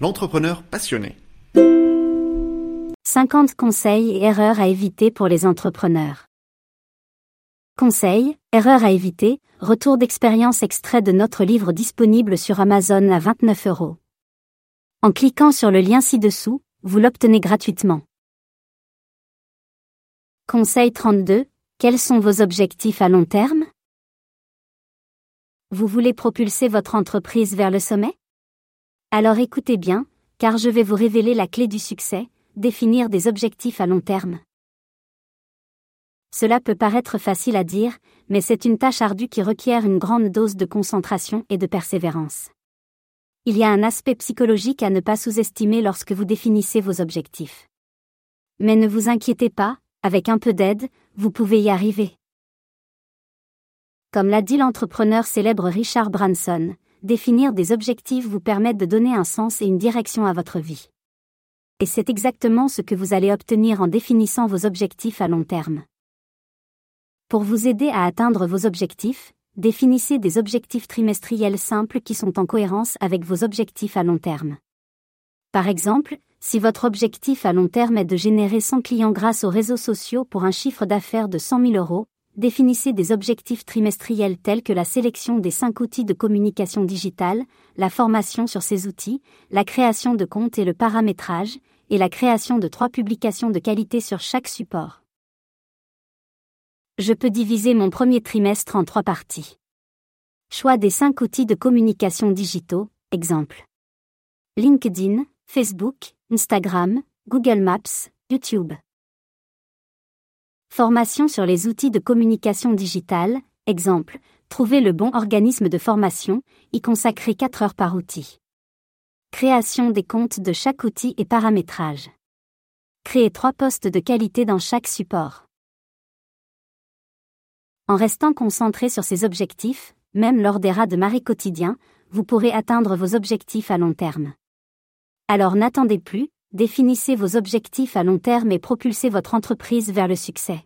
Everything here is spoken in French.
l'entrepreneur passionné. 50 conseils et erreurs à éviter pour les entrepreneurs. Conseils, erreurs à éviter, retour d'expérience extrait de notre livre disponible sur Amazon à 29 euros. En cliquant sur le lien ci-dessous, vous l'obtenez gratuitement. Conseil 32. Quels sont vos objectifs à long terme? Vous voulez propulser votre entreprise vers le sommet? Alors écoutez bien, car je vais vous révéler la clé du succès, définir des objectifs à long terme. Cela peut paraître facile à dire, mais c'est une tâche ardue qui requiert une grande dose de concentration et de persévérance. Il y a un aspect psychologique à ne pas sous-estimer lorsque vous définissez vos objectifs. Mais ne vous inquiétez pas, avec un peu d'aide, vous pouvez y arriver. Comme l'a dit l'entrepreneur célèbre Richard Branson, définir des objectifs vous permet de donner un sens et une direction à votre vie. Et c'est exactement ce que vous allez obtenir en définissant vos objectifs à long terme. Pour vous aider à atteindre vos objectifs, définissez des objectifs trimestriels simples qui sont en cohérence avec vos objectifs à long terme. Par exemple, si votre objectif à long terme est de générer 100 clients grâce aux réseaux sociaux pour un chiffre d'affaires de 100 000 euros, définissez des objectifs trimestriels tels que la sélection des 5 outils de communication digitale, la formation sur ces outils, la création de comptes et le paramétrage, et la création de 3 publications de qualité sur chaque support. Je peux diviser mon premier trimestre en trois parties. Choix des 5 outils de communication digitaux, exemple. LinkedIn, Facebook, Instagram, Google Maps, YouTube. Formation sur les outils de communication digitale, exemple, trouver le bon organisme de formation, y consacrer 4 heures par outil. Création des comptes de chaque outil et paramétrage. Créer trois postes de qualité dans chaque support. En restant concentré sur ces objectifs, même lors des rats de marée quotidiens, vous pourrez atteindre vos objectifs à long terme. Alors n'attendez plus, définissez vos objectifs à long terme et propulsez votre entreprise vers le succès.